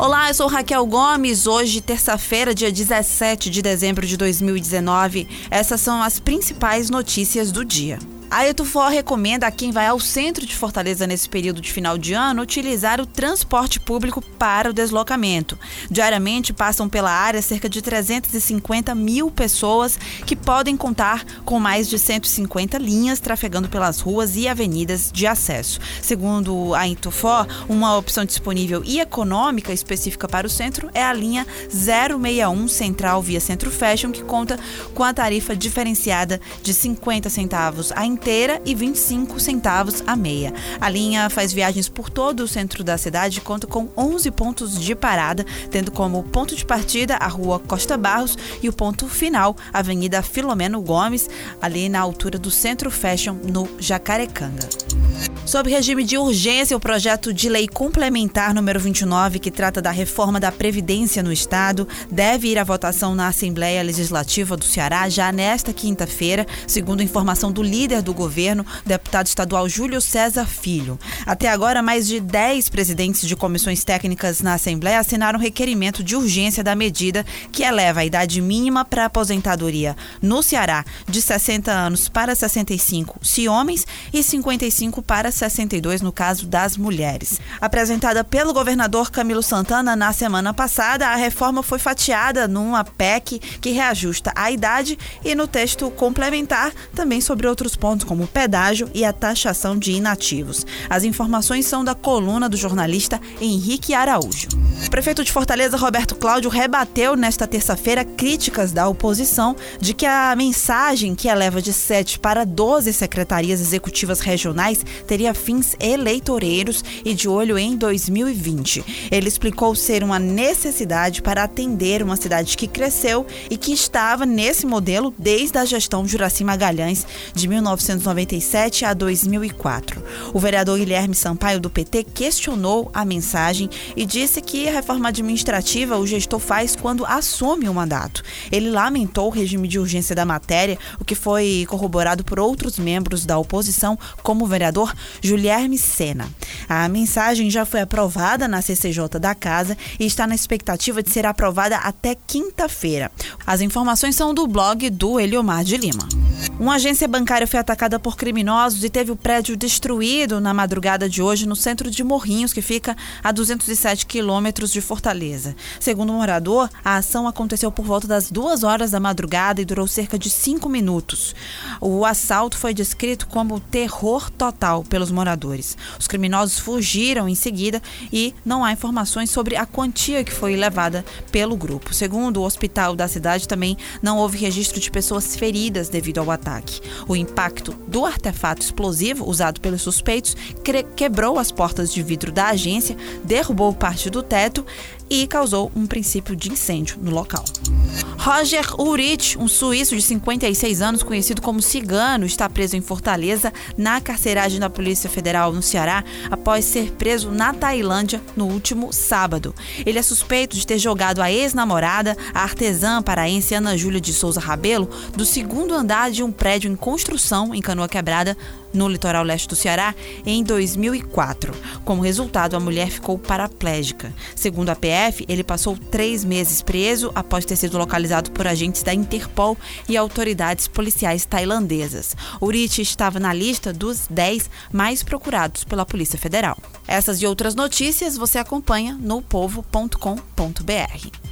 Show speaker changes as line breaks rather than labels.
Olá, eu sou Raquel Gomes. Hoje, terça-feira, dia 17 de dezembro de 2019. Essas são as principais notícias do dia. A Etufor recomenda a quem vai ao centro de Fortaleza nesse período de final de ano utilizar o transporte público para o deslocamento. Diariamente passam pela área cerca de 350 mil pessoas que podem contar com mais de 150 linhas trafegando pelas ruas e avenidas de acesso. Segundo a Etufor, uma opção disponível e econômica específica para o centro é a linha 061 Central via Centro Fashion, que conta com a tarifa diferenciada de 50 centavos a inteira e 25 centavos a meia. A linha faz viagens por todo o centro da cidade e conta com 11 pontos de parada, tendo como ponto de partida a rua Costa Barros e o ponto final, a Avenida Filomeno Gomes, ali na altura do Centro Fashion, no Jacarecanga. Sob regime de urgência, o projeto de lei complementar número 29, que trata da reforma da Previdência no Estado, deve ir à votação na Assembleia Legislativa do Ceará já nesta quinta-feira, segundo informação do líder do governo, deputado estadual Júlio César Filho. Até agora, mais de 10 presidentes de comissões técnicas na Assembleia assinaram requerimento de urgência da medida que eleva a idade mínima para aposentadoria no Ceará de 60 anos para 65, se homens, e 55 para 62 no caso das mulheres. Apresentada pelo governador Camilo Santana na semana passada, a reforma foi fatiada numa PEC que reajusta a idade e no texto complementar também sobre outros pontos como pedágio e a taxação de inativos. As informações são da coluna do jornalista Henrique Araújo. O prefeito de Fortaleza, Roberto Cláudio, rebateu nesta terça-feira críticas da oposição de que a mensagem que eleva de 7 para 12 secretarias executivas regionais teria fins eleitoreiros e de olho em 2020. Ele explicou ser uma necessidade para atender uma cidade que cresceu e que estava nesse modelo desde a gestão Juraci Magalhães de 1997 a 2004. O vereador Guilherme Sampaio do PT questionou a mensagem e disse que a reforma administrativa o gestor faz quando assume o mandato. Ele lamentou o regime de urgência da matéria, o que foi corroborado por outros membros da oposição, como o vereador Julierme Sena. A mensagem já foi aprovada na CCJ da Casa e está na expectativa de ser aprovada até quinta-feira. As informações são do blog do Eliomar de Lima. Uma agência bancária foi atacada por criminosos e teve o prédio destruído na madrugada de hoje no centro de Morrinhos, que fica a 207 quilômetros de Fortaleza. Segundo o um morador, a ação aconteceu por volta das duas horas da madrugada e durou cerca de cinco minutos. O assalto foi descrito como terror total pelos moradores. Os criminosos fugiram em seguida e não há informações sobre a quantia que foi levada pelo grupo. Segundo o hospital da cidade, também não houve registro de pessoas feridas devido ao ataque. O impacto do artefato explosivo usado pelos suspeitos quebrou as portas de vidro da agência, derrubou parte do teto e causou um princípio de incêndio no local. Roger Urich, um suíço de 56 anos, conhecido como Cigano, está preso em Fortaleza, na carceragem da Polícia Federal no Ceará, após ser preso na Tailândia no último sábado. Ele é suspeito de ter jogado a ex-namorada, a artesã paraense Ana Júlia de Souza Rabelo, do segundo andar de um prédio em construção em Canoa Quebrada, no litoral leste do Ceará, em 2004. Como resultado, a mulher ficou paraplégica. Segundo a PF, ele passou três meses preso após ter sido localizado por agentes da Interpol e autoridades policiais tailandesas. Urich estava na lista dos 10 mais procurados pela Polícia Federal. Essas e outras notícias você acompanha no povo.com.br.